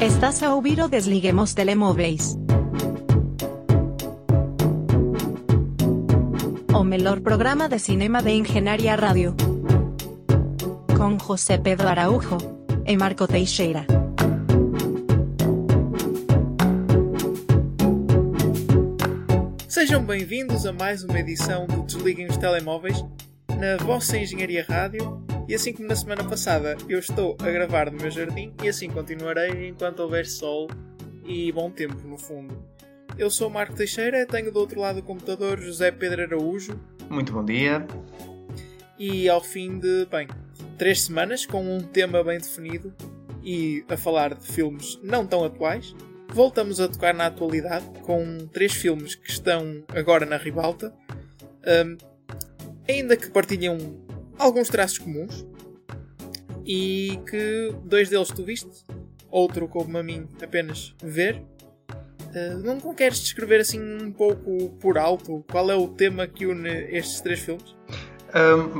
Estás a ouvir o Desliguemos Telemóveis. O melhor programa de cinema de Engenharia Rádio. Com José Pedro Araújo e Marco Teixeira. Sejam bem-vindos a mais uma edição do Desliguem os Telemóveis na vossa Engenharia Rádio. E assim como na semana passada eu estou a gravar no meu jardim e assim continuarei enquanto houver sol e bom tempo no fundo. Eu sou o Marco Teixeira, tenho do outro lado do computador José Pedro Araújo Muito bom dia. e ao fim de, bem, três semanas com um tema bem definido e a falar de filmes não tão atuais, voltamos a tocar na atualidade com três filmes que estão agora na ribalta, hum, ainda que partilham alguns traços comuns e que dois deles tu viste, outro como a mim apenas ver. Uh, não queres descrever assim um pouco por alto qual é o tema que une estes três filmes?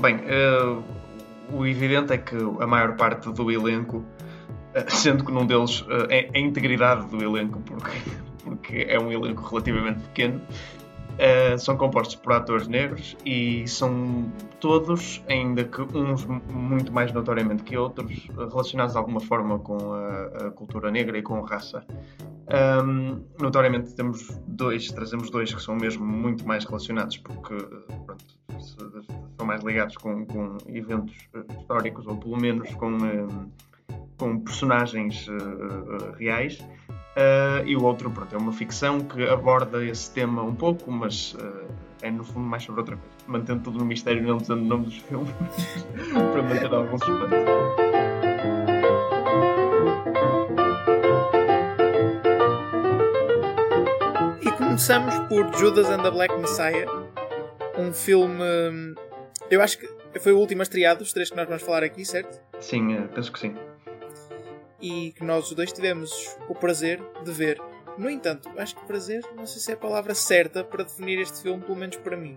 Bem, ah, o evidente é que a maior parte do elenco, ah, sendo que num deles é a integridade do elenco, porque, porque é um elenco relativamente pequeno, ah, são compostos por atores negros e são todos, ainda que uns muito mais notoriamente que outros, relacionados de alguma forma com a, a cultura negra e com a raça. Ahm, notoriamente temos dois, trazemos dois que são mesmo muito mais relacionados porque pronto, se- são mais ligados com, com eventos eh, históricos ou pelo menos com, eh, com personagens eh, eh, reais. Ah, e o outro pronto, é uma ficção que aborda esse tema um pouco, mas eh, é no fundo mais sobre outra coisa. Mantendo tudo no mistério, não dizendo o nome dos filmes, para manter algum suspense. E começamos por Judas and the Black Messiah, um filme. Eu acho que foi o último estreado, os três que nós vamos falar aqui, certo? Sim, eh, penso que sim. E que nós os dois tivemos o prazer de ver. No entanto, acho que prazer, não sei se é a palavra certa para definir este filme, pelo menos para mim.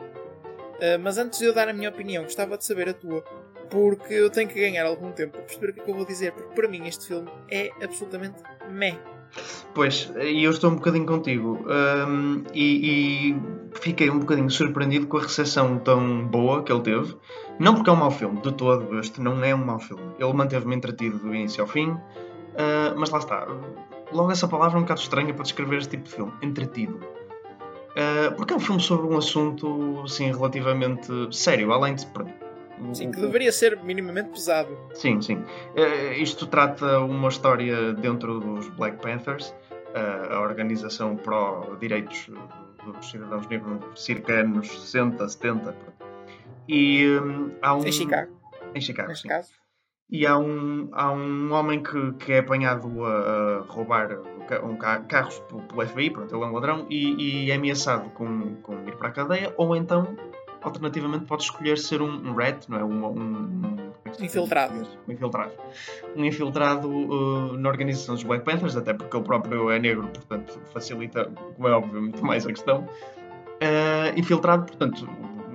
Ah, mas antes de eu dar a minha opinião, gostava de saber a tua, porque eu tenho que ganhar algum tempo para perceber o que é que eu vou dizer, porque para mim este filme é absolutamente meh. Pois, e eu estou um bocadinho contigo. hum, e, e fiquei um bocadinho surpreendido com a recepção tão boa que ele teve. Não porque é um mau filme, de todo, este não é um mau filme. Ele manteve-me entretido do início ao fim, ah, mas lá está. Logo essa palavra é um bocado estranha para descrever este tipo de filme, entretido. Ah, porque é um filme sobre um assunto, assim, relativamente sério, além de... Sim, que deveria ser minimamente pesado. Sim, sim. Eh, isto trata uma história dentro dos Black Panthers, a organização pró-direitos dos cidadãos negros cerca anos 60, 70. pronto. E hum, há um. Em Chicago, Em Chicago, neste sim. caso. E há um, há um homem que, que é apanhado a, a roubar um ca- carros pelo FBI, pronto, ele é um ladrão, e, e é ameaçado com, com ir para a cadeia, ou então, alternativamente, pode escolher ser um, um rat, não é? Um, um- um- é? Infiltrado. Um infiltrado. Um infiltrado uh, na organização dos Black Panthers, até porque ele próprio é negro, portanto, facilita, como é óbvio, muito mais a questão. Uh, infiltrado, portanto,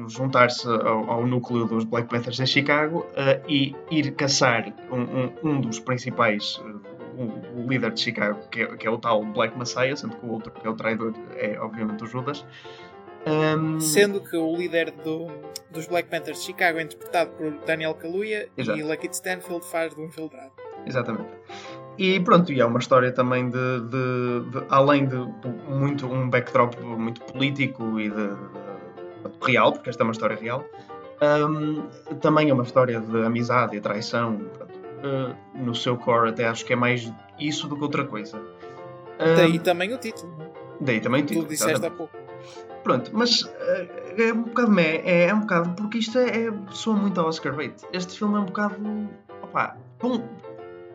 juntar-se ao, ao núcleo dos Black Panthers em Chicago uh, e ir caçar um, um- um dos principais, uh, o, o líder de Chicago, que é, que é o tal Black Messiah, sendo que o outro, que é o traidor, é obviamente o Judas. Um, Sendo que o líder do- dos Black Panthers de Chicago é interpretado por Daniel Kaluuya Exato. e Lucky Stanfield faz do infiltrado. Exatamente. E pronto, e é uma história também de, de- de- além de muito um backdrop muito político e de, de- real, porque esta é uma história real, hum, também é uma história de amizade e traição. Uh, no seu core até acho que é mais isso do que outra coisa. Hum, Daí também o título. daí também o Tu título, disseste há pouco. Pronto, mas eh, é um bocado é, é um bocado, porque isto é, é soa muito ao Oscar bait. Este filme é um bocado, opá, bom,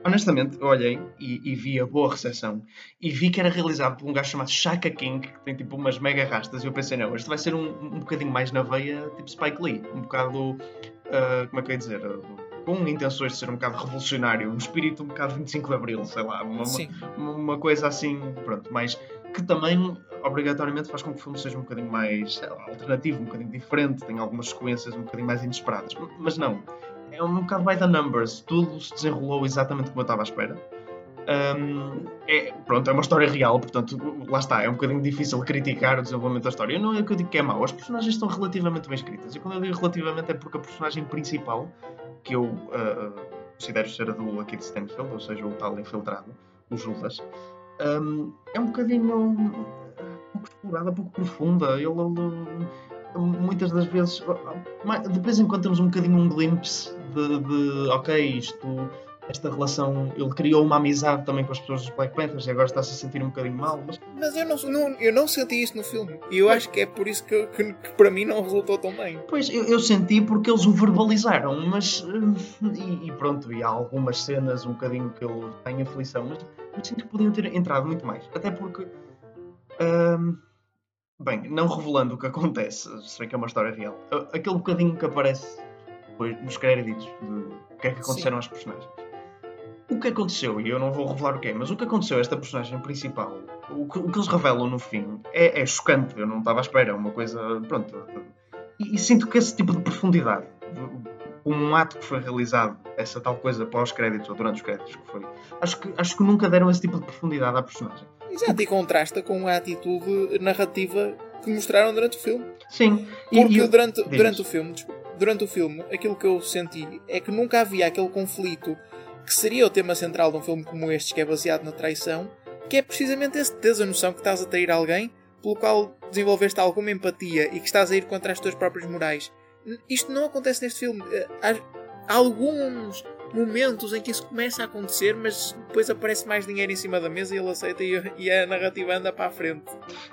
honestamente, eu olhei e, e vi a boa recepção. E vi que era realizado por um gajo chamado Shaka King, que tem tipo umas mega rastas, e eu pensei, não, este vai ser um, um bocadinho mais na veia, tipo Spike Lee, um bocado, ah, como é que eu ia dizer, com intenções de ser um bocado revolucionário, um espírito um bocado 25 de Abril, sei lá, uma, uma- uma coisa assim, pronto, mas que também obrigatoriamente faz com que o filme seja um bocadinho mais lá, alternativo, um bocadinho diferente, tem algumas sequências um bocadinho mais inesperadas. Mas não, é um bocado by the numbers, tudo se desenrolou exatamente como eu estava à espera. Um, é, pronto, é uma história real, portanto, lá está, é um bocadinho difícil criticar o desenvolvimento da história. Não é que eu digo que é mau, as personagens estão relativamente bem escritas. E quando eu digo relativamente é porque a personagem principal, que eu uh, considero ser a do Lucky Stanfield, ou seja, o tal infiltrado, o Judas, um, é um bocadinho um, pouco explorada, pouco profunda. Ele, ele, muitas das vezes, de vez em quando temos um bocadinho um glimpse de, de ok, isto esta relação. Ele criou uma amizade também com as pessoas dos Black Panthers e agora está-se a sentir um bocadinho mal. Mas, mas eu, não, não, eu não senti isso no filme. E eu acho que é por isso que, que, que para mim não resultou tão bem. Pois, eu, eu, senti porque eles o verbalizaram, mas. E, e, pronto, e há algumas cenas um bocadinho que ele tem aflição, mas eu sinto que podiam ter entrado muito mais. Até porque. Hum, bem, não revelando o que acontece, sei que é uma história real, aquele bocadinho que aparece depois nos créditos de o que é que aconteceram Sim. aos personagens o que aconteceu, e eu não vou revelar o que é, mas o que aconteceu a esta personagem principal, o que, o que eles revelam no fim, é, é, chocante. Eu não estava à espera, é uma coisa. Pronto. E, e sinto que esse tipo de profundidade, um ato que foi realizado, essa tal coisa pós-créditos ou durante os créditos que foi, acho que, acho que nunca deram esse tipo de profundidade à personagem. Exato, e contrasta com a atitude narrativa que mostraram durante o filme. Sim, porque durante, durante o filme, durante o filme, aquilo que eu senti é que nunca havia aquele conflito que seria o tema central de um filme como este, que é baseado na traição, que é precisamente esse teres a noção que estás a trair alguém pelo qual desenvolveste alguma empatia e que estás a ir contra as tuas próprias morais. Isto não acontece neste filme. Eh, há alguns momentos em que isso começa a acontecer, mas depois aparece mais dinheiro em cima da mesa e ele aceita e a narrativa anda para a frente.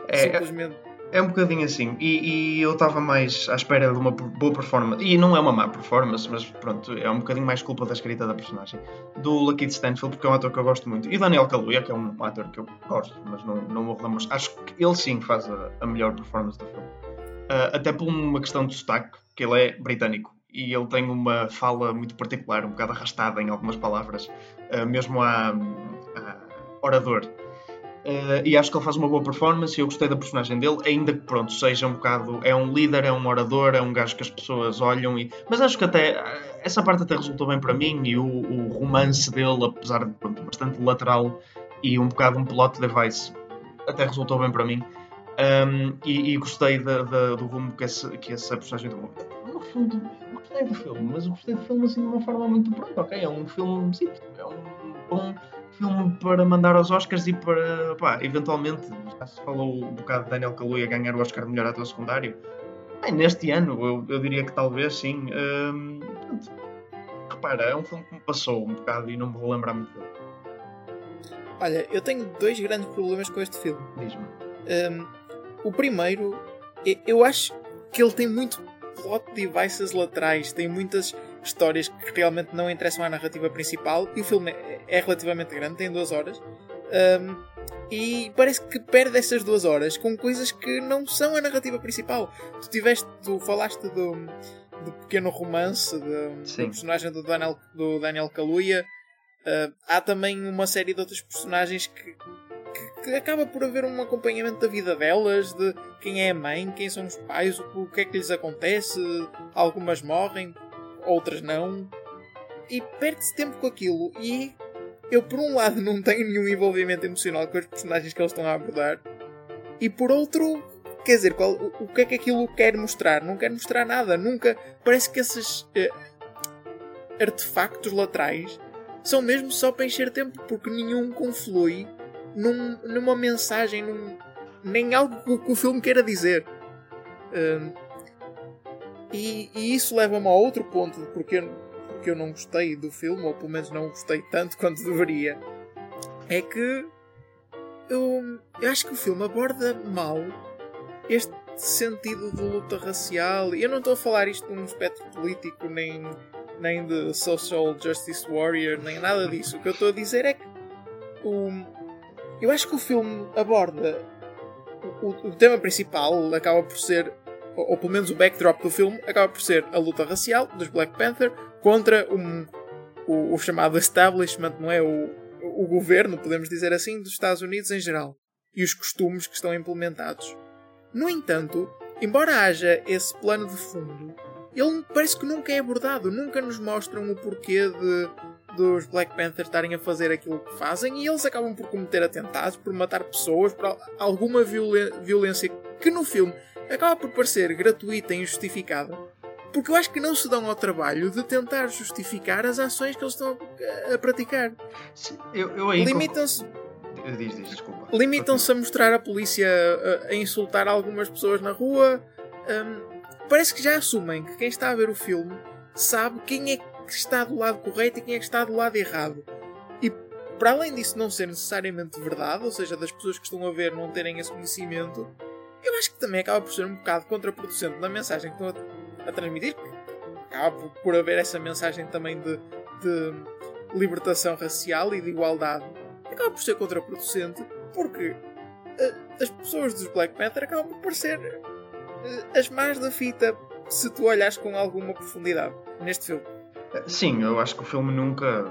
É, Simplesmente. É um bocadinho assim. E, e eu estava mais à espera de uma boa performance. E não é uma má performance, mas pronto, é um bocadinho mais culpa da escrita da personagem. Do Lucky Stanfield, porque é um ator que eu gosto muito. E Daniel Kaluuya, que é um ator que eu gosto, mas não, não me relembro. Acho que ele sim faz a, a melhor performance do filme. Uh, até por uma questão de sotaque, que ele é britânico. E ele tem uma fala muito particular, um bocado arrastada em algumas palavras, uh, mesmo a, orador. Uh, e acho que ele faz uma boa performance e eu gostei da personagem dele, ainda que pronto, seja um bocado. É um líder, é um orador, é um gajo que as pessoas olham e. Mas acho que até essa parte até resultou bem para mim e o, o romance dele, apesar de pronto, bastante lateral e um bocado um plot device, até resultou bem para mim. Um, e, e, gostei de, de, do rumo que, esse, que essa personagem tomou. No fundo, gostei do filme, mas eu gostei do filme assim de uma forma muito pronta, ok? É um filme simples, é um bom filme para mandar aos Oscars e para, pá, eventualmente, já se falou um bocado de Daniel Kaluuya ganhar o Oscar de melhor ator secundário. Bem, neste ano, eu, eu, diria que talvez sim. Hum, repara, é um filme que me passou um bocado e não me vou lembrar muito dele. Olha, eu tenho dois grandes problemas com este filme. Diz-me. Um, o primeiro, eu acho que ele tem muito plot devices laterais, tem muitas histórias que realmente não interessam à narrativa principal e o filme é, é relativamente grande, tem duas horas. Um, e parece que perde essas duas horas com coisas que não são a narrativa principal. Tu tiveste, tu falaste do, do pequeno romance de, do personagem do Daniel, do Daniel Kaluuya. Uh, há também uma série de outros personagens que, que, acaba por haver um acompanhamento da vida delas, de quem é a mãe, quem são os pais, o, que é que lhes acontece. Algumas morrem, outras não. E perde-se tempo com aquilo. E eu, por um lado, não tenho nenhum envolvimento emocional com os personagens que eles estão a abordar. E por outro, quer dizer, qual, o, o, que é que aquilo quer mostrar? Não quer mostrar nada. Nunca. Parece que esses uh, artefactos laterais são mesmo só para encher tempo, porque nenhum conflui num, numa mensagem, num, nem algo que, o filme queira dizer. Uh, e, e isso leva-me a outro ponto porque, porque eu não gostei do filme, ou pelo menos não gostei tanto quanto deveria. É que eu, eu acho que o filme aborda mal este sentido de luta racial. Eu não estou a falar isto num aspecto político, nem, nem de social justice warrior, nem nada disso. O que eu estou a dizer é que o, eu acho que o filme aborda o, o, tema principal acaba por ser ou, ou, pelo menos o backdrop do filme, acaba por ser a luta racial dos Black Panther contra um, o, o, chamado establishment, não é? O, o governo, podemos dizer assim, dos Estados Unidos em geral e os costumes que estão implementados. No entanto, embora haja esse plano de fundo, ele parece que nunca é abordado, nunca nos mostram o porquê de, dos Black Panthers estarem a fazer aquilo que fazem e eles acabam por cometer atentados, por matar pessoas, por alguma violência que no filme acaba por parecer gratuita e injustificada. Porque eu acho que não se dão ao trabalho de tentar justificar as ações que eles estão a, praticar. Eu, eu aí Limitam-se. Diz, diz, desculpa. Limitam-se a mostrar a polícia a, a, insultar algumas pessoas na rua. Um, parece que já assumem que quem está a ver o filme sabe quem é que está do lado correto e quem é que está do lado errado. E para além disso não ser necessariamente verdade, ou seja, das pessoas que estão a ver não terem esse conhecimento, eu acho que também acaba por ser um bocado contraproducente na mensagem que estão a, a transmitir. Acaba por, haver essa mensagem também de, de libertação racial e de igualdade. Acaba por ser contraproducente porque uh, as pessoas dos Black Panther acabam por parecer uh, as más da fita se tu olhas com alguma profundidade neste filme. Sim, eu acho que o filme nunca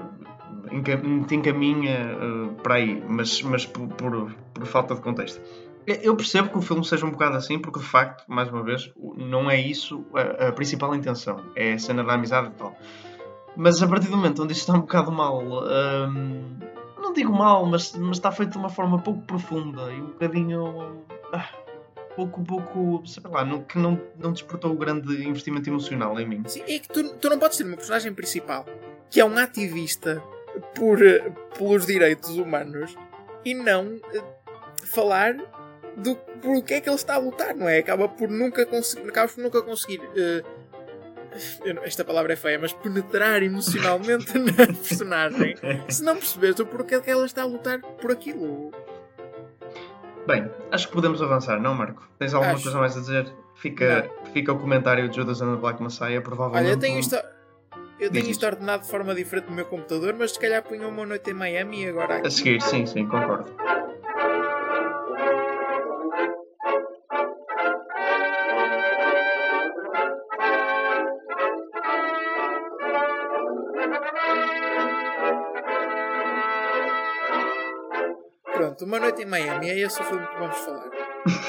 te encaminha uh, para aí, mas, mas por, por, por, falta de contexto. Eu percebo que o filme seja um bocado assim, porque de facto, mais uma vez, não é isso a, a principal intenção, é a cena da amizade e tal. Mas a partir do momento onde isto está um bocado mal, um, não digo mal, mas, mas está feito de uma forma pouco profunda e um bocadinho. Ah, pouco, pouco, sei lá, não, que não, não despertou o grande investimento emocional em mim. Sim, é que tu, tu não podes ter uma personagem principal que é um ativista por, pelos direitos humanos e não uh, falar do por que é que ele está a lutar, não é? Acaba por nunca conseguir, acaba por nunca conseguir. Uh, esta palavra é feia, mas penetrar emocionalmente na personagem se não perceberes o porquê que ela está a lutar por aquilo. Bem, acho que podemos avançar, não, Marco? Tens alguma acho. coisa mais a dizer? Fica, fica o comentário de Judas and the Black Messiah, provavelmente. Olha, eu tenho isto, eu tenho isto ordenado de forma diferente no meu computador, mas se calhar punha uma noite em Miami e agora aqui. A seguir, sim, sim, concordo. Uma Noite em Miami é esse o filme que vamos falar.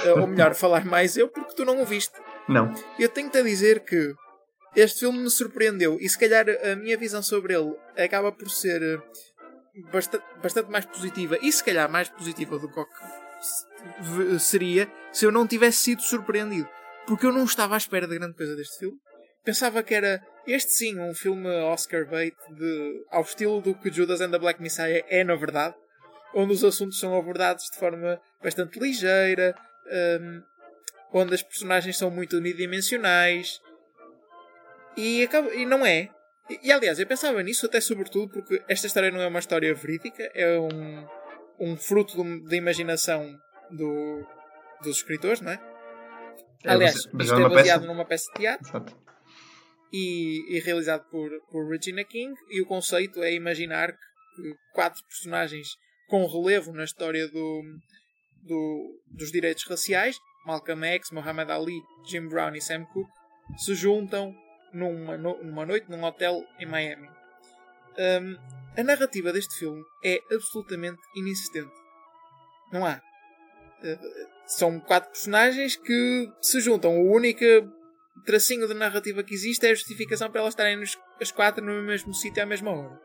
Eh, ou melhor, falar mais eu, porque tu não o viste. Não. Eu tenho-te a dizer que este filme me surpreendeu e se calhar a minha visão sobre ele acaba por ser eh, bastante, bastante mais positiva e se calhar mais positiva do que seria se eu não tivesse sido surpreendido. Porque eu não estava à espera de grande coisa deste filme. Pensava que era este sim um filme Oscar bait de, ao estilo do que Judas and the Black Messiah é na verdade onde os assuntos são abordados de forma bastante ligeira, um, onde as personagens são muito unidimensionais e, acaba, e não é. E, e, aliás, eu pensava nisso até sobretudo porque esta história não é uma história verídica, é um, um fruto da imaginação do, dos escritores, não é? é aliás, mas, mas isto é, é baseado peça... numa peça de teatro. E, e, realizado por, por Regina King, e o conceito é imaginar que quatro personagens com relevo na história do, do, dos direitos raciais, Malcolm X, Muhammad Ali, Jim Brown e Sam Cooke, se juntam numa, numa noite num hotel em Miami. Um, a narrativa deste filme é absolutamente inexistente. Não há. Uh, são quatro personagens que se juntam. O único tracinho de narrativa que existe é a justificação para elas estarem nos, as quatro no mesmo sítio à mesma hora.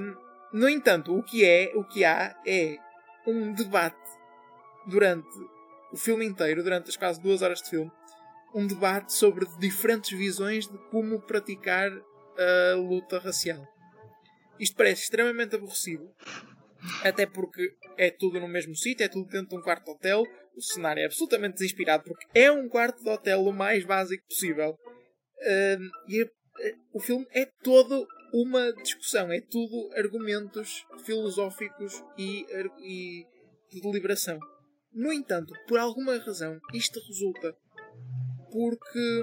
Um, no entanto, o que é, o que há é um debate durante o filme inteiro, durante as quase duas horas de filme, um debate sobre diferentes visões de como praticar a luta racial. Isto parece extremamente aborrecido, até porque é tudo no mesmo sítio, é tudo dentro de um quarto de hotel. O cenário é absolutamente desinspirado porque é um quarto de hotel o mais básico possível. Uh, e uh, o filme é todo uma discussão, é tudo argumentos filosóficos e, e de deliberação. No entanto, por alguma razão, isto resulta porque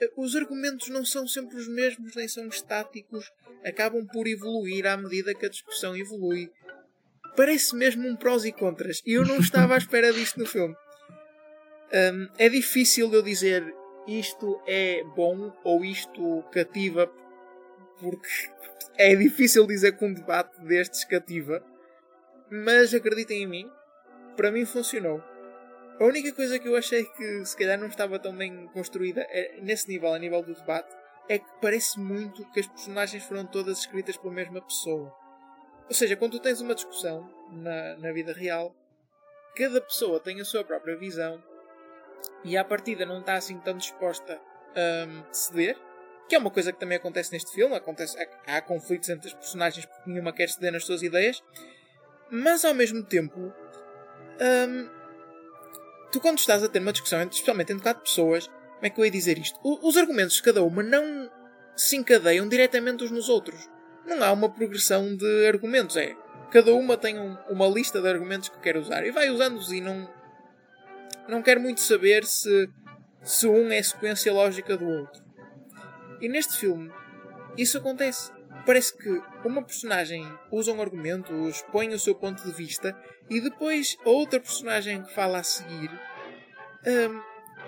eh, os argumentos não são sempre os mesmos, nem são estáticos, acabam por evoluir à medida que a discussão evolui. Parece mesmo um prós e contras, e eu não estava à espera disto no filme. Um, é difícil eu dizer isto é bom ou isto cativa porque é difícil dizer que um debate destes cativa, mas acreditem em mim, para mim funcionou. A única coisa que eu achei que se calhar não estava tão bem construída é, nesse nível, a nível do debate, é que parece muito que as personagens foram todas escritas pela mesma pessoa. Ou seja, quando tu tens uma discussão na, na vida real, cada pessoa tem a sua própria visão e à partida não está assim tão disposta a um, ceder, que é uma coisa que também acontece neste filme. Acontece, há, há conflitos entre as personagens porque nenhuma quer ceder nas suas ideias, mas ao mesmo tempo, um, tu quando estás a ter uma discussão, especialmente entre quatro pessoas, como é que eu ia dizer isto? O, os argumentos de cada uma não se encadeiam diretamente uns nos outros. Não há uma progressão de argumentos. É cada uma tem um, uma lista de argumentos que quer usar e vai usando-os e não não quer muito saber se se um é sequência lógica do outro. E neste filme isso acontece. Parece que uma personagem usa um argumento, expõe o seu ponto de vista e depois a outra personagem que fala a seguir um,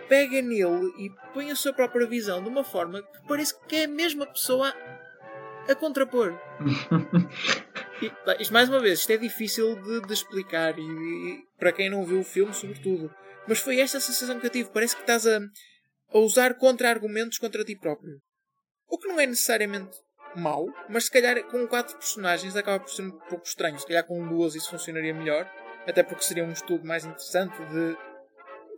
pega nele e põe a sua própria visão de uma forma que parece que é a mesma pessoa a contrapor. e, isto, mais uma vez, isto é difícil de, de explicar e, e, para quem não viu o filme, sobretudo. Mas foi esta a sensação que eu tive. Parece que estás a, a usar contra-argumentos contra ti próprio. O que não é necessariamente mau, mas se calhar com quatro personagens acaba por ser um pouco estranho. Se calhar com duas isso funcionaria melhor. Até porque seria um estudo mais interessante de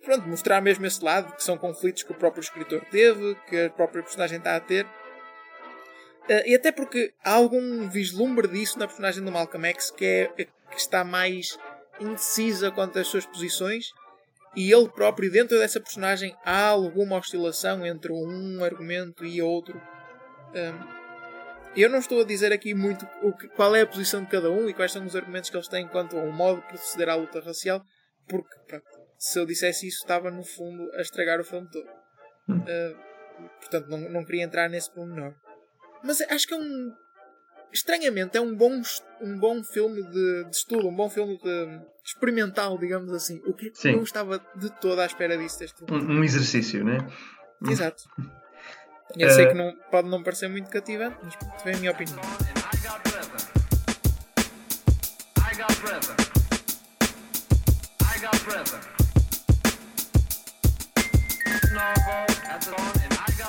pronto, mostrar mesmo esse lado, que são conflitos que o próprio escritor teve, que a própria personagem está a ter. Uh, e até porque há algum vislumbre disso na personagem do Malcolm X que, é, que está mais indecisa quanto às suas posições e ele próprio, dentro dessa personagem, há alguma oscilação entre um argumento e outro. Um, eu não estou a dizer aqui muito o que, qual é a posição de cada um e quais são os argumentos que eles têm quanto ao modo de proceder à luta racial, porque pronto, se eu dissesse isso, estava no fundo a estragar o filme todo. Uh, portanto, não, não queria entrar nesse pormenor. Mas acho que é um. Estranhamente, é um bom, um bom filme de, de estudo, um bom filme de, experimental, digamos assim. O que Sim. não estava de toda à espera disso deste. Um, um exercício, né? Exato. Eu sei que não, pode não parecer muito cativante, mas foi a minha opinião.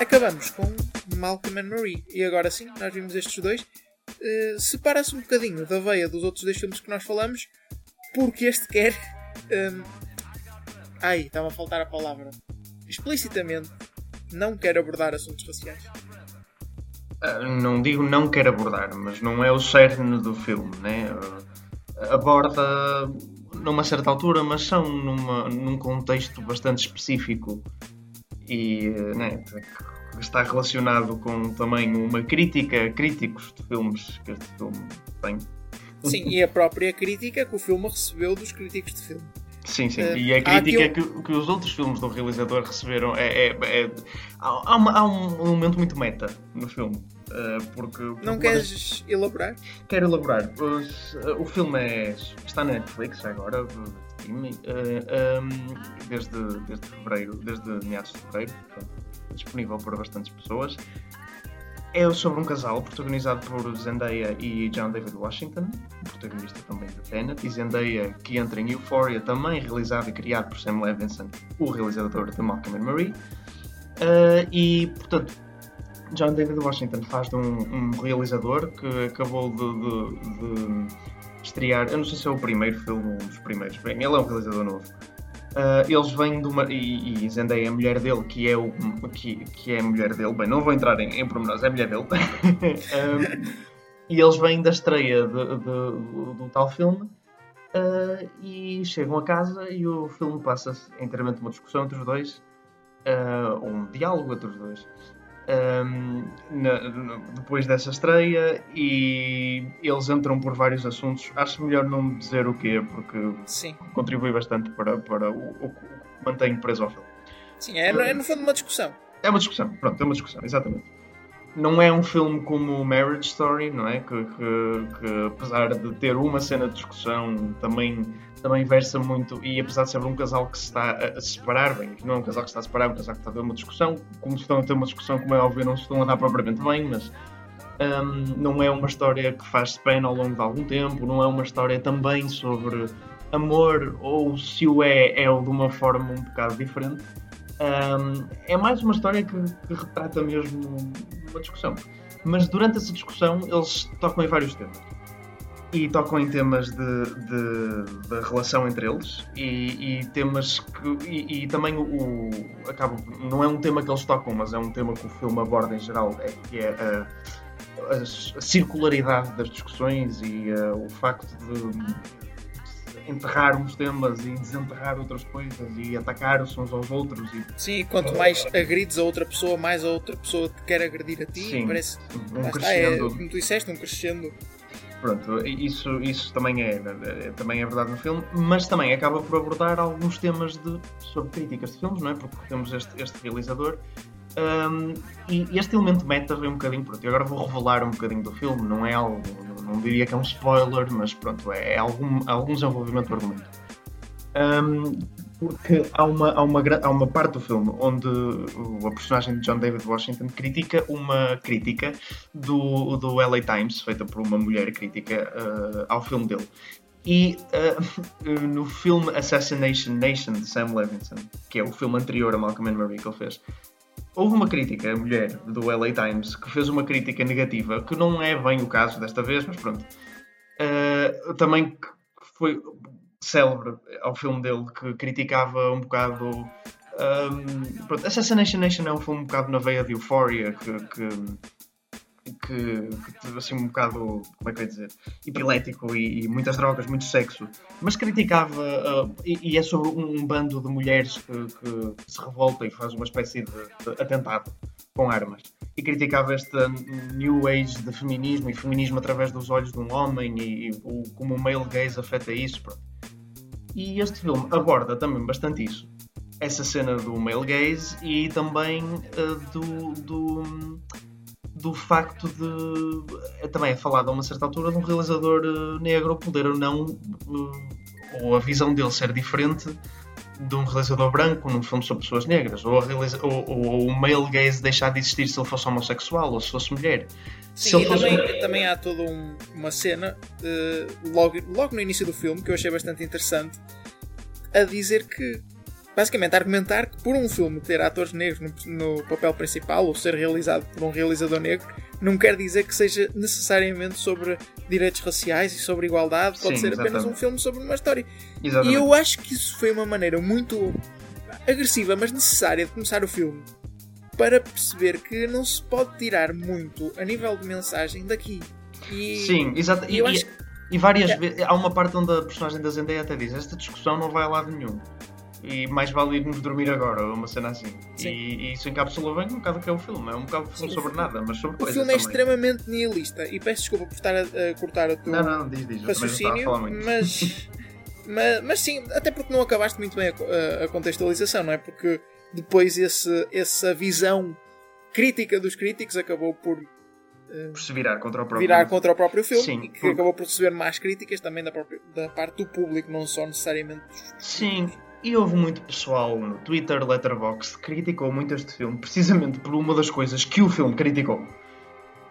Acabamos com Malcolm and Marie. E agora sim, nós vimos estes dois. Uh, Separa-se um bocadinho da veia dos outros dois filmes que nós falamos, porque este quer. Um, ehm, ai, estava a faltar a palavra. Explicitamente, não quer abordar assuntos raciais. Uh, não digo não quer abordar, mas não é o cerne do filme, né? Aborda numa certa altura, mas são numa, num contexto bastante específico e né, está relacionado com também uma crítica a críticos de filmes que este filme tem. Sim, e a própria crítica que o filme recebeu dos críticos de filme. Sim, sim. Uh, e a crítica que, que, os outros filmes do realizador receberam é. é, é há, uma, há, um momento muito meta no filme. Uh, porque, Não queres elaborar? Quero elaborar. O, o filme é, está na Netflix agora, um, desde, desde fevereiro, desde meados de fevereiro, portanto, disponível para bastantes pessoas. É sobre um casal protagonizado por Zendaya e John David Washington, protagonista também de Tenet, e Zendaya que entra em Euphoria, também realizado e criado por Sam Levinson, o realizador de Malcolm and Marie. Uh, e, portanto, John David Washington faz de um, um realizador que acabou de, de, de, estrear, eu não sei se é o primeiro filme, um dos primeiros, bem, ele é um realizador novo. Uh, eles vêm de uma. E, e Zendaya é a mulher dele, que é, o, que, que é a mulher dele. Bem, não vou entrar em, em pormenores, é a mulher dele. uh, e eles vêm da estreia do, do, tal filme uh, e chegam a casa e o filme passa-se inteiramente uma discussão entre os dois, um diálogo entre os dois um, na, na, depois dessa estreia e eles entram por vários assuntos. Acho melhor não dizer o quê, porque Sim. contribui bastante para, para o, o, que mantém preso ao filme. Sim, é, é no fundo uma discussão. É uma discussão, pronto, é uma discussão, exatamente. Não é um filme como Marriage Story, não é? Que, que, que apesar de ter uma cena de discussão, também também versa muito, e apesar de ser um casal que se está a separar, bem, não é um casal que se está a separar, é um casal que está a ter uma discussão, como estão a ter uma discussão, como é óbvio, não se estão a dar propriamente bem, mas um, não é uma história que faz pena ao longo de algum tempo, não é uma história também sobre amor, ou se o é, é de uma forma um bocado diferente. Um, é mais uma história que, que, retrata mesmo uma discussão. Mas durante essa discussão eles tocam em vários temas. E tocam em temas de, de, da relação entre eles e, e temas que. E, e também o, o. Acaba, não é um tema que eles tocam, mas é um tema que o filme aborda em geral, é, que é a, a, a circularidade das discussões e uh, o facto de enterrar uns temas e desenterrar outras coisas e atacar-se uns aos outros. E... Sim, quanto mais agrides a outra pessoa, mais a outra pessoa te quer agredir a ti. Sim, parece. Um está, é, como tu disseste, um crescendo. Pronto, isso, isso também, é, é, também é verdade no filme, mas também acaba por abordar alguns temas de, sobre críticas de filmes, não é? Porque temos este, este realizador um, e este elemento meta vem um bocadinho, pronto, eu agora vou revelar um bocadinho do filme, não é algo, não, não diria que é um spoiler, mas pronto, é, é algum, algum desenvolvimento do argumento. Um, porque há uma, há, uma, há uma parte do filme onde a personagem de John David Washington critica uma crítica do, do LA Times, feita por uma mulher crítica uh, ao filme dele. E uh, no filme Assassination Nation de Sam Levinson, que é o filme anterior a Malcolm and Marie que ele fez, houve uma crítica, a mulher do LA Times, que fez uma crítica negativa, que não é bem o caso desta vez, mas pronto. Uh, também foi célebre ao filme dele, que criticava um bocado. Um, pronto, Assassination Nation é um filme um bocado na veia de Euphoria, que, que que, que assim um bocado, como é que eu ia dizer, epilético e, e, muitas drogas, muito sexo, mas criticava, uh, e, e, é sobre um, bando de mulheres que, que, se revolta e faz uma espécie de, de, atentado com armas. E criticava este new age de feminismo e feminismo através dos olhos de um homem e, e o, como o male gaze afeta isso. Pronto. E este filme aborda também bastante isso. Essa cena do male gaze e também uh, do, do do facto de. Também é falado a uma certa altura de um realizador uh, negro poder ou não. Uh, ou a visão dele ser diferente de um realizador branco num filme sobre pessoas negras, ou, realiza, ou, ou, ou, o male gaze deixar de existir se ele fosse homossexual ou se fosse mulher. Sim, se fosse... também, também, há toda um, uma cena, uh, logo, logo no início do filme, que eu achei bastante interessante, a dizer que basicamente argumentar que por um filme ter atores negros no, no, papel principal ou ser realizado por um realizador negro não quer dizer que seja necessariamente sobre direitos raciais e sobre igualdade, pode Sim, ser exatamente. apenas um filme sobre uma história. Exatamente. E eu acho que isso foi uma maneira muito agressiva, mas necessária de começar o filme para perceber que não se pode tirar muito a nível de mensagem daqui. E, Sim, exato. E, e, e, várias é. vezes há uma parte onde a personagem da Zendaya até diz: Esta discussão não vai a lado nenhum e mais vale irmos dormir agora, uma cena assim. E, e, isso encapsula bem um bocado que é o filme. É um bocado Sim, sobre nada, mas sobre o coisas. O filme é extremamente nihilista e peço desculpa por estar a, a cortar o teu não, não, diz, diz, raciocínio, mas, mas, mas sim, até porque não acabaste muito bem a, a, contextualização, não é? Porque depois esse, essa visão crítica dos críticos acabou por uh, por se virar contra o próprio, virar contra o próprio filme Sim, e que por... acabou por receber mais críticas também da, própria, da parte do público, não só necessariamente dos Sim, e houve muito pessoal no Twitter, Letterboxd, que criticou muito este filme, precisamente por uma das coisas que o filme criticou.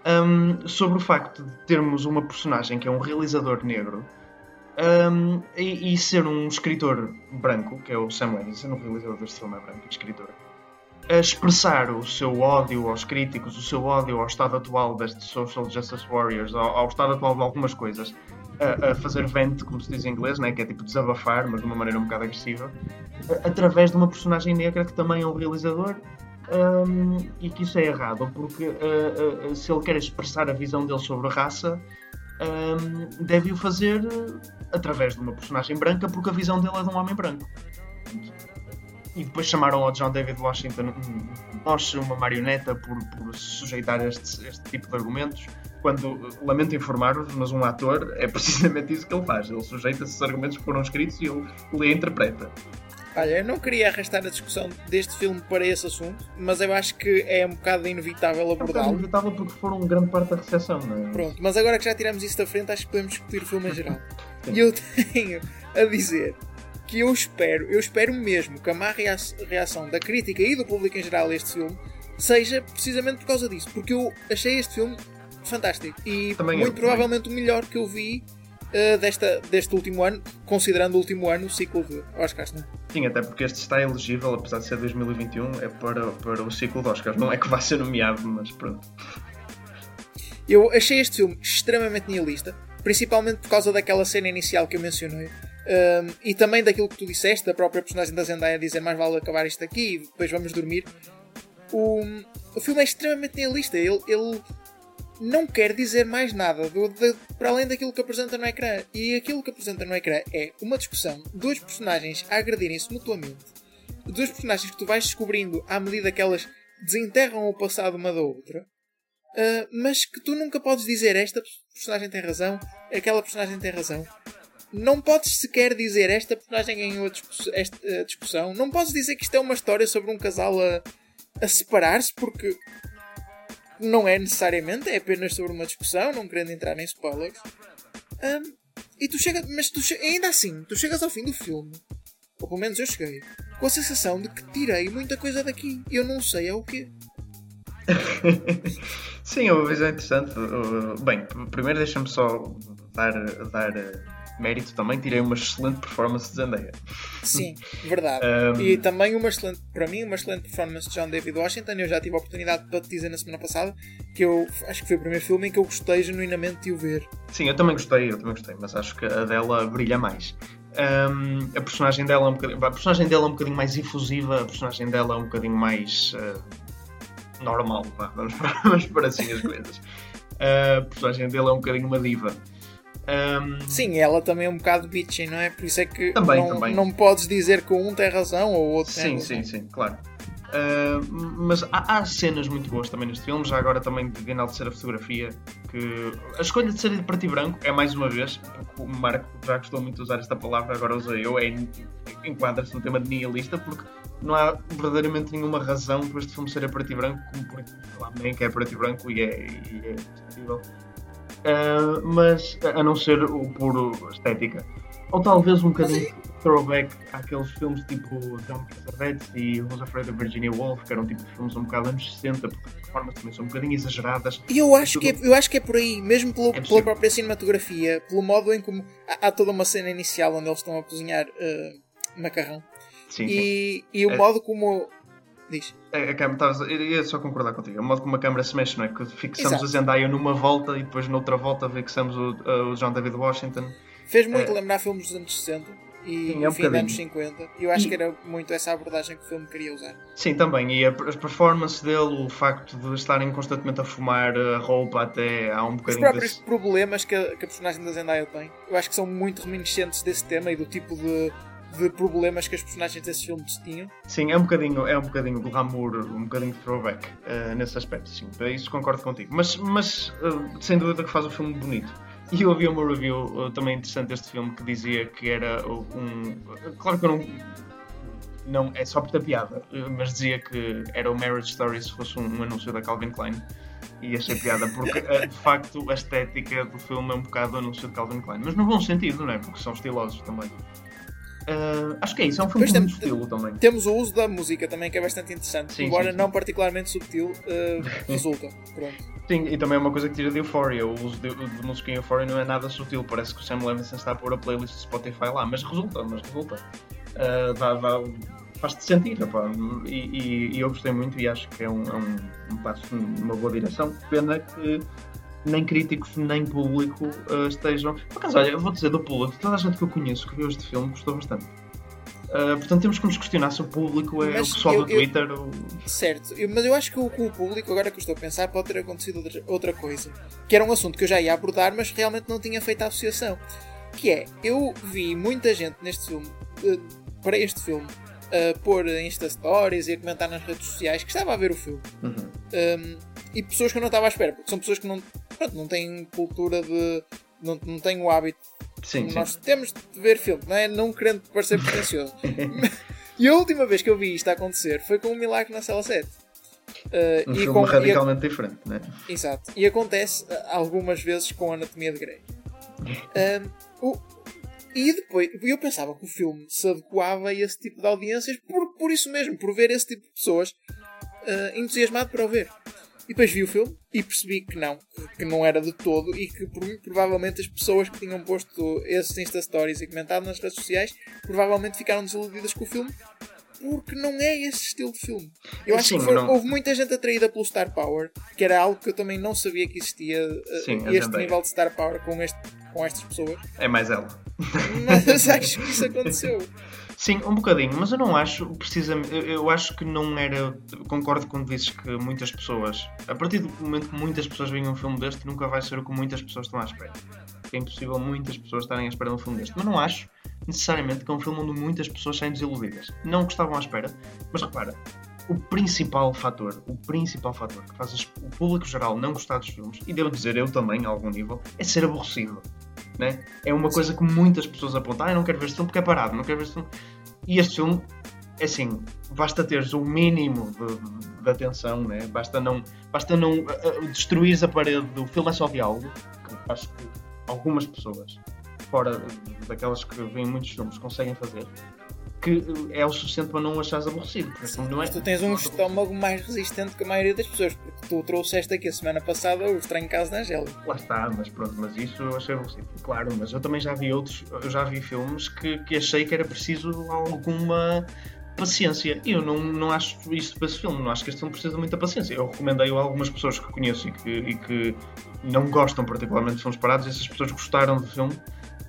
Um, sobre o facto de termos uma personagem que é um realizador negro um, e, e, ser um escritor branco, que é o Sam Levinson, o realizador deste filme é branco e escritor, a expressar o seu ódio aos críticos, o seu ódio ao estado atual destes social justice warriors, ao, ao estado atual de algumas coisas, a, a, fazer vent, como se diz em inglês, né? que é tipo desabafar, mas de uma maneira um bocado agressiva, através de uma personagem negra que também é um realizador. Um, e que isso é errado, porque uh, uh, se ele quer expressar a visão dele sobre a raça, um, deve o fazer através de uma personagem branca, porque a visão dele é de um homem branco. E depois chamaram ao John David Washington nós uma marioneta por, por sujeitar este, este tipo de argumentos quando, lamento informar-vos, mas um ator é precisamente isso que ele faz. Ele sujeita-se aos argumentos que foram escritos e ele lê e interpreta. Olha, eu não queria arrastar a discussão deste filme para esse assunto, mas eu acho que é um bocado inevitável abordá-lo. É um inevitável porque foram grande parte da recepção, não é? Pronto, mas agora que já tiramos isso da frente, acho que podemos discutir o filme em geral. e eu tenho a dizer que eu espero, eu espero mesmo que a má reação da crítica e do público em geral a este filme seja precisamente por causa disso, porque eu achei este filme fantástico. E também muito eu, provavelmente também. o melhor que eu vi uh, desta, deste último ano, considerando o último ano o ciclo de Oscars, não é? Sim, até porque este está elegível, apesar de ser 2021, é para, para o ciclo de Oscars. Não é que vai ser nomeado, mas pronto. Eu achei este filme extremamente nihilista, principalmente por causa daquela cena inicial que eu mencionei. Um, e também daquilo que tu disseste, da própria personagem da Zendaya dizer mais vale acabar isto aqui e depois vamos dormir. O, o filme é extremamente nihilista. Ele, ele não quer dizer mais nada do, de, para além daquilo que apresenta no ecrã. E aquilo que apresenta no ecrã é uma discussão, dois personagens a agredirem-se mutuamente, dois personagens que tu vais descobrindo à medida que elas desenterram o passado uma da outra. Uh, mas que tu nunca podes dizer esta personagem tem razão, aquela personagem tem razão. Não podes sequer dizer esta personagem ganhou esta discussão. Não podes dizer que isto é uma história sobre um casal a, a separar-se porque não é necessariamente, é apenas sobre uma discussão, não querendo entrar em spoilers. Um, e tu chegas, mas tu che ainda assim, tu chegas ao fim do filme, ou pelo menos eu cheguei, com a sensação de que tirei muita coisa daqui. Eu não sei é o quê. Sim, o visão é interessante. Bem, primeiro deixa-me só dar, dar mérito também. Tirei uma excelente performance de Zendaya. Sim, verdade. um... E também uma excelente, para mim, uma excelente performance de John David Washington. Eu já tive a oportunidade de te dizer na semana passada que eu acho que foi o primeiro filme em que eu gostei genuinamente de o ver. Sim, eu também gostei, eu também gostei, mas acho que a dela brilha mais. Um, a personagem dela é um bocadinho, a personagem dela é um bocadinho mais efusiva, a personagem dela é um bocadinho mais uh, normal, vamos, vamos por assim as coisas. Uh, a personagem dele é um bocadinho uma diva. Um... Sim, ela também é um bocado bitchy, não é? Por isso é que também, não, também. não podes dizer que um tem razão ou o outro sim, tem razão. Sim, sim, sim, claro. Uh, mas há, há, cenas muito boas também neste filme, já agora também de enaltecer a fotografia, que a escolha de ser de preto e branco é mais uma vez, o Marco já gostou muito de usar esta palavra, agora usei eu, é, enquadra-se no tema de nihilista, porque não há verdadeiramente nenhuma razão para este filme ser a preto e branco, como por lá nem que é preto e branco e é, e é. Uh, mas a não ser o puro estética. Ou talvez um bocadinho throwback àqueles filmes tipo John Cassavetes e Who's Afraid of Virginia Woolf, que eram tipo de filmes um bocado anos 60, porque de formas também são um bocadinho exageradas. E eu acho, que é, eu acho que é por aí, mesmo pelo, é pela própria cinematografia, pelo modo em como há, há, toda uma cena inicial onde eles estão a cozinhar uh, macarrão. Sim, e, sim. e o é. modo como Diz. A, a câmera, eu ia só concordar contigo. O modo como a câmera se mexe, não é? Que fixamos Exato. a Zendaya numa volta e depois noutra volta fixamos o, o John David Washington. Fez muito é... lembrar filmes dos anos 60 e Sim, é um fim dos anos 50. E eu acho e... que era muito essa abordagem que o filme queria usar. Sim, também. E a, a performance dele, o facto de estarem constantemente a fumar a roupa até há um bocadinho... Os próprios desse... problemas que a, que a personagem da Zendaya tem. Eu acho que são muito reminiscentes desse tema e do tipo de de problemas que as personagens desses filmes tinham. Sim, é um bocadinho, é um bocadinho glamour, um bocadinho throwback uh, nesse aspecto, sim. Para isso concordo contigo. Mas, mas uh, sem dúvida que faz o filme bonito. E eu ouvi uma review uh, também interessante deste filme que dizia que era um. Claro que eu não. Não, é só por ter piada, mas dizia que era o Marriage Story se fosse um, um anúncio da Calvin Klein e achei piada porque de facto a estética do filme é um bocado anúncio de Calvin Klein, mas no bom sentido, não é? Porque são estilosos também. Uh, acho que é isso, é um filme de estilo também. Temos o uso da música também, que é bastante interessante, sim, embora sim, sim. não particularmente subtil, uh, resulta. Pronto. Sim, e também é uma coisa que tira de Euphoria. O uso de, de música em Euphoria não é nada sutil, parece que o Sam Levinson está a pôr a playlist do Spotify lá, mas resulta, mas resulta. Uh, dá, dá, faz-te sentir, e, e, e, eu gostei muito e acho que é um, é um, um passo numa boa direção. Pena que nem críticos nem público uh, estejam. Por acaso, olha, eu vou dizer do público, toda a gente que eu conheço que viu este filme gostou bastante. Uh, portanto, temos que nos questionar se o público é mas o pessoal eu, do Twitter eu, ou... Certo, eu, mas eu acho que o, o, público, agora que eu estou a pensar, pode ter acontecido outra, outra coisa. Que era um assunto que eu já ia abordar, mas realmente não tinha feito a associação. Que é, eu vi muita gente neste filme, uh, para este filme, pôr Insta Stories e a comentar nas redes sociais que estava a ver o filme. Uhum. Um, e pessoas que eu não estava à espera, porque são pessoas que não, pronto, não têm cultura de. não, não têm o hábito. Sim, Nós sim. temos de ver filme, não é? Não querendo parecer pretencioso. e a última vez que eu vi isto acontecer foi com o Milagre na Cela 7. Uh, um e filme com, radicalmente e, diferente, né? Exato. E acontece uh, algumas vezes com a Anatomia de Grey. Um, o, e depois, eu pensava que o filme se adequava a esse tipo de audiências por, por isso mesmo, por ver esse tipo de pessoas uh, entusiasmado para o ver. E depois vi o filme e percebi que não, que não era de todo e que provavelmente as pessoas que tinham posto esses Insta Stories e comentado nas redes sociais provavelmente ficaram desiludidas com o filme porque não é esse estilo de filme. Eu acho Sim, que foi, houve muita gente atraída pelo Star Power, que era algo que eu também não sabia que existia eh, Sim, este nível de Star Power com, este, com estas pessoas. É mais ela. Mas acho que isso aconteceu. Sim, um bocadinho, mas eu não acho precisamente. Eu acho que não era. Concordo quando dizes que muitas pessoas. A partir do momento que muitas pessoas veem um filme deste, nunca vai ser o que muitas pessoas estão à espera. É impossível muitas pessoas estarem à espera de um filme deste. Mas não acho necessariamente que é um filme onde muitas pessoas saem desiludidas. Não que estavam à espera, mas repara, o principal fator, o principal fator que faz o público geral não gostar dos filmes, e devo dizer eu também a algum nível, é ser aborrecido. Né? É uma coisa que muitas pessoas apontam, ah, não quero ver este filme porque é parado, não quero ver este filme. E este filme, é assim, basta teres o mínimo de, de, atenção, né? basta não, basta não uh, destruires a parede do filme é só diálogo, que acho que algumas pessoas fora daquelas que vêm muitos filmes, conseguem fazer, que é o suficiente para não achares aborrecido. Sim, não é... tu tens um estômago mais resistente que a maioria das pessoas, porque tu trouxeste aqui a semana passada o estranho caso da Angélica. Lá está, mas pronto, mas isso eu achei aborrecido. Claro, mas eu também já vi outros, eu já vi filmes que, que achei que era preciso alguma paciência. E eu não, não acho isso para esse filme, não acho que este filme precisa de muita paciência. Eu recomendei-o a algumas pessoas que conheço e que, e que não gostam particularmente de filmes parados, essas pessoas gostaram do filme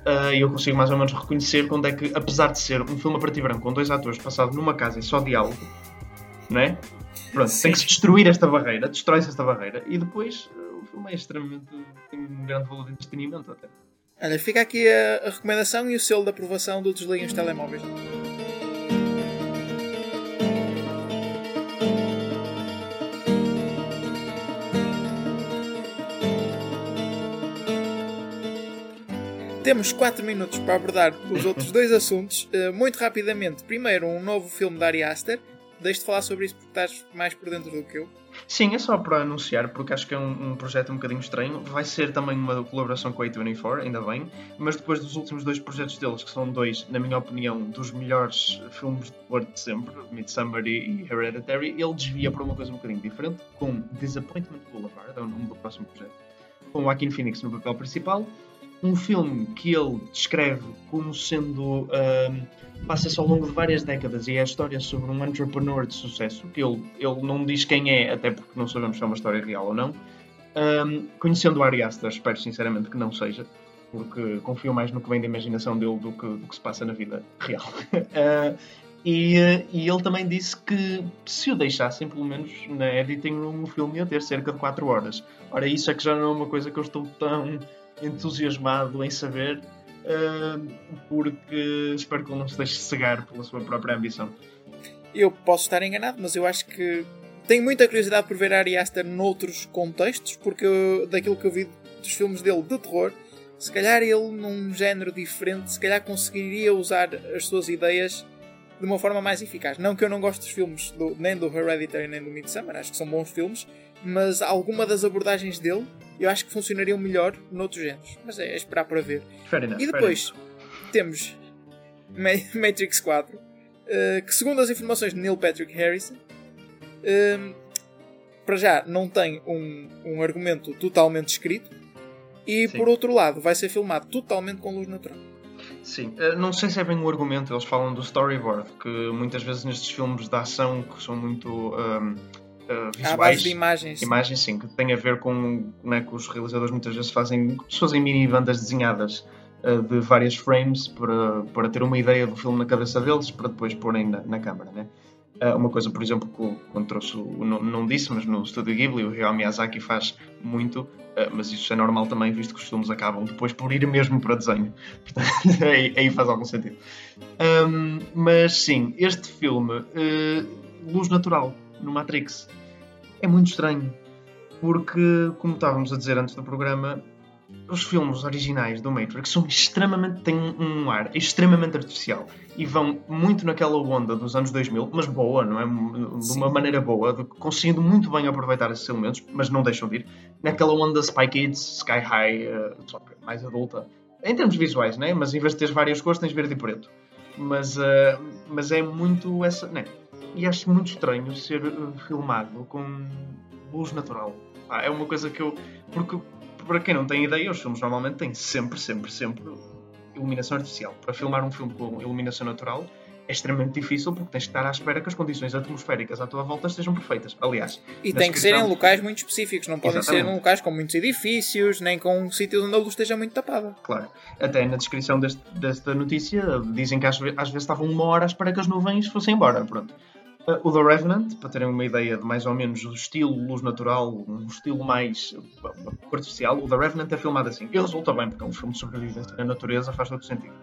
uh, eu consigo mais ou menos reconhecer quando é que, apesar de ser um filme a preto e branco com dois atores passado numa casa e só diálogo, não é? Pronto, Sim. tem que se destruir esta barreira, destrói-se esta barreira e depois uh, o filme é extremamente. tem um grande valor de entretenimento até. Olha, fica aqui a, a recomendação e o selo de aprovação do Desliguem os Telemóveis. Temos 4 minutos para abordar os outros dois assuntos. Uh, muito rapidamente, primeiro, um novo filme da Ari Aster. Deixe-te falar sobre isso porque estás mais por dentro do que eu. Sim, é só para anunciar, porque acho que é um, um, projeto um bocadinho estranho. Vai ser também uma colaboração com a A24, ainda bem, mas depois dos últimos dois projetos deles, que são dois, na minha opinião, dos melhores filmes de terror de sempre, Midsommar e Hereditary, ele desvia para uma coisa um bocadinho diferente, com Disappointment Boulevard, é o nome do próximo projeto, com Joaquin Phoenix no papel principal, um filme que ele descreve como sendo. Passa-se ao longo de várias décadas e é a história sobre um entrepreneur de sucesso, que ele, ele não diz quem é, até porque não sabemos se é uma história real ou não. Um, conhecendo o Ari Aster, espero sinceramente que não seja, porque confio mais no que vem da imaginação dele do que, do que se passa na vida real. uh, e, e, ele também disse que se o deixassem, pelo menos na editing room, o filme ia ter cerca de 4 horas. Ora, isso é que já não é uma coisa que eu estou tão entusiasmado em saber, porque espero que ele não se deixe cegar pela sua própria ambição. Eu posso estar enganado, mas eu acho que tenho muita curiosidade por ver Ari Aster noutros contextos, porque eu, daquilo que eu vi dos filmes dele de terror, se calhar ele num género diferente, se calhar conseguiria usar as suas ideias de uma forma mais eficaz. Não que eu não goste dos filmes do, nem do Hereditary nem do Midsommar, acho que são bons filmes, mas alguma das abordagens dele eu acho que funcionariam melhor noutros géneros. Mas é, é esperar para ver. Enough, e depois temos Matrix 4, uh, eh, que segundo as informações de Neil Patrick Harrison, uh, para já não tem um, um argumento totalmente escrito, e Sim. por outro lado vai ser filmado totalmente com luz natural. Sim, uh, não sei se é bem o argumento, eles falam do storyboard, que muitas vezes nestes filmes de ação que são muito. Um, uh, visuais. À base de imagens. Imagens, sim, que tem a ver com né, que os realizadores muitas vezes fazem, fazem mini bandas desenhadas uh, de várias frames para, para ter uma ideia do filme na cabeça deles para depois porem na, na câmara, né? Uh, uma coisa, por exemplo, que quando trouxe, o, não, não disse, mas no Studio Ghibli o Hayao Miyazaki faz muito, mas isso é normal também, visto que os filmes acabam depois por ir mesmo para desenho. Portanto, aí, aí, faz algum sentido. Um, mas sim, este filme, uh, Luz Natural, no Matrix, é muito estranho. Porque, como estávamos a dizer antes do programa, os filmes originais do Matrix são extremamente. têm um ar extremamente artificial e vão muito naquela onda dos anos 2000, mas boa, não é? De Sim. uma maneira boa, conseguindo muito bem aproveitar esses elementos, mas não deixam de ir. Naquela onda Spy Kids, Sky High, uh, que mais adulta, em termos visuais, né? Mas em vez de teres várias cores, tens verde e preto. Mas, uh, mas é muito essa. Né? E acho muito estranho ser uh, filmado com luz natural. Ah, é uma coisa que eu. Porque, para quem não tem ideia, os filmes normalmente têm sempre, sempre, sempre iluminação artificial. Para filmar um filme com iluminação natural é extremamente difícil porque tens que estar à espera que as condições atmosféricas à tua volta estejam perfeitas. Aliás, e tem que ser em locais muito específicos, não podem Exatamente. ser em locais com muitos edifícios, nem com um sítio onde a luz esteja muito tapada. Claro. Até na descrição deste, desta notícia dizem que às, às vezes estavam uma hora à espera que as nuvens fossem embora. Pronto. Uh, o The Revenant, para terem uma ideia de mais ou menos o estilo luz natural, um estilo mais artificial, o The Revenant é filmado assim. E resulta bem, porque é um filme de sobrevivência na natureza, faz todo sentido.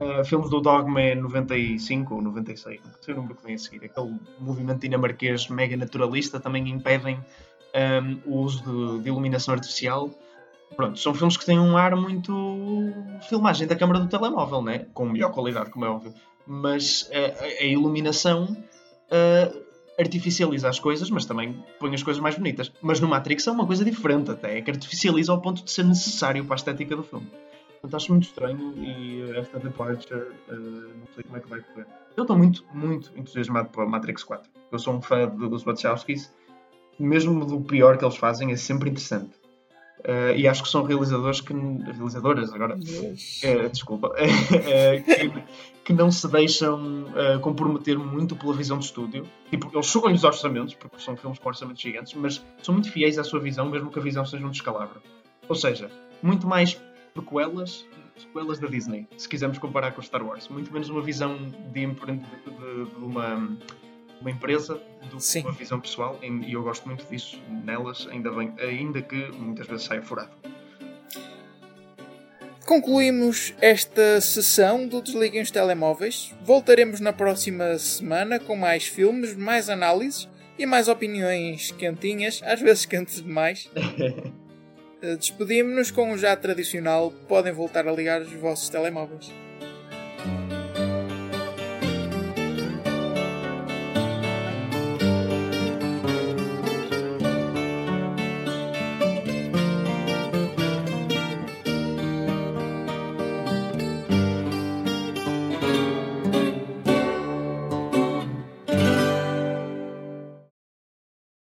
Uh, filmes do Dogma é 95 ou 96, não sei o número que vem a seguir. Aquele movimento dinamarquês mega naturalista também impedem um, o uso de, de, iluminação artificial. Pronto, são filmes que têm um ar muito filmagem da câmara do telemóvel, né? com melhor qualidade, como é óbvio. Mas uh, a, iluminação uh, artificializa as coisas, mas também põe as coisas mais bonitas. Mas no Matrix é uma coisa diferente até, é que artificializa ao ponto de ser necessário para a estética do filme. Portanto, acho muito estranho e esta departure uh, não sei como é que vai correr. Eu estou muito, muito entusiasmado para Matrix 4. Eu sou um fã dos Wachowskis. Mesmo do pior que eles fazem, é sempre interessante. Uh, e acho que são realizadores que. realizadoras agora. Uh, desculpa. que, que, não se deixam comprometer muito pela visão de estúdio. Tipo, eles chegam os orçamentos, porque são filmes com orçamentos gigantes, mas são muito fiéis à sua visão, mesmo que a visão seja um descalabro. Ou seja, muito mais prequelas, sequelas da Disney, se quisermos comparar com Star Wars. Muito menos uma visão de, de, de uma, uma empresa do que uma visão pessoal, e eu gosto muito disso nelas, ainda, bem, ainda que muitas vezes saia furado. Concluímos esta sessão do Desliguem os Telemóveis. Voltaremos na próxima semana com mais filmes, mais análises e mais opiniões quentinhas, às vezes quentes demais. Eh, despedimos-nos com o já tradicional. Podem voltar a ligar os vossos telemóveis.